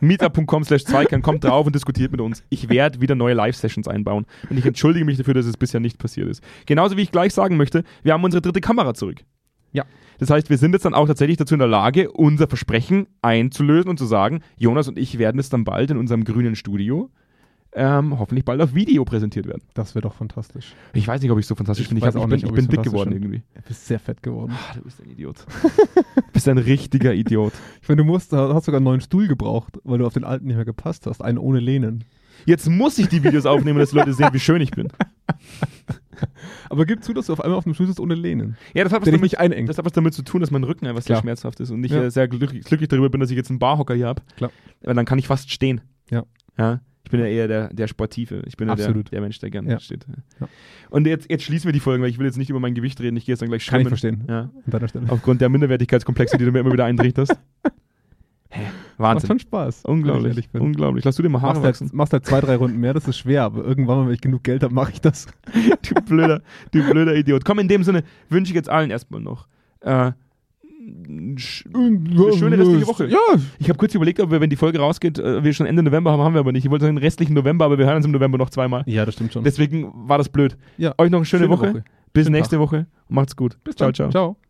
Meetup.com slash Zweikern, kommt drauf und diskutiert mit uns. Ich werde wieder neue Live-Sessions einbauen. Und ich entschuldige mich dafür, dass es bisher nicht passiert ist. Genauso wie ich gleich sagen möchte, wir haben unsere dritte Kamera zurück. Ja. Das heißt, wir sind jetzt dann auch tatsächlich dazu in der Lage, unser Versprechen einzulösen und zu sagen, Jonas und ich werden es dann bald in unserem grünen Studio ähm, hoffentlich bald auf Video präsentiert werden. Das wäre doch fantastisch. Ich weiß nicht, ob ich so fantastisch Ich bin. Ich, weiß ich bin, nicht, ich bin dick geworden bin. irgendwie. Du bist sehr fett geworden. Ah, du bist ein Idiot. du bist ein richtiger Idiot. Ich meine, du musst, du hast sogar einen neuen Stuhl gebraucht, weil du auf den alten nicht mehr gepasst hast. Einen ohne Lehnen. Jetzt muss ich die Videos aufnehmen, dass die Leute sehen, wie schön ich bin. Aber gib zu, dass du auf einmal auf dem Stuhl sitzt ohne Lehnen. Ja, das hat was damit, einengt. das hat was damit zu tun, dass mein Rücken einfach sehr Klar. schmerzhaft ist und ich Ja. äh, sehr glücklich, glücklich darüber bin, dass ich jetzt einen Barhocker hier habe. Klar. Weil dann kann ich fast stehen. Ja. Ja. Ich bin ja eher der, der Sportive. Ich bin ja der, der Mensch, der gerne Ja. steht. Ja. Und jetzt, jetzt schließen wir die Folgen, weil ich will jetzt nicht über mein Gewicht reden. Ich gehe jetzt dann gleich Kann schwimmen. ich verstehen. Ja. An deiner Stelle. Aufgrund der Minderwertigkeitskomplexe, die du mir immer wieder eintrichterst. Hä? Macht Wahnsinn. schon Spaß. Unglaublich. Unglaublich. Lass du dir mal Haare Machst wachsen. halt, machst halt zwei, drei Runden mehr, das ist schwer, aber irgendwann mal, wenn ich genug Geld habe, mache ich das. Du blöder, du blöder Idiot. Komm, in dem Sinne wünsche ich jetzt allen erstmal noch. Äh, Eine schöne restliche Woche. Ja, ich habe kurz überlegt, ob wir, wenn die Folge rausgeht, äh, wir schon Ende November haben, haben wir aber nicht. Ich wollte sagen, den restlichen November, aber wir hören uns im November noch zweimal. ja, das stimmt schon. Deswegen war das blöd. ja. Euch noch eine schöne, Schöne Woche. Woche. Bis Schönen nächste Tag. Woche. Macht's gut. Bis ciao, dann. ciao. Ciao.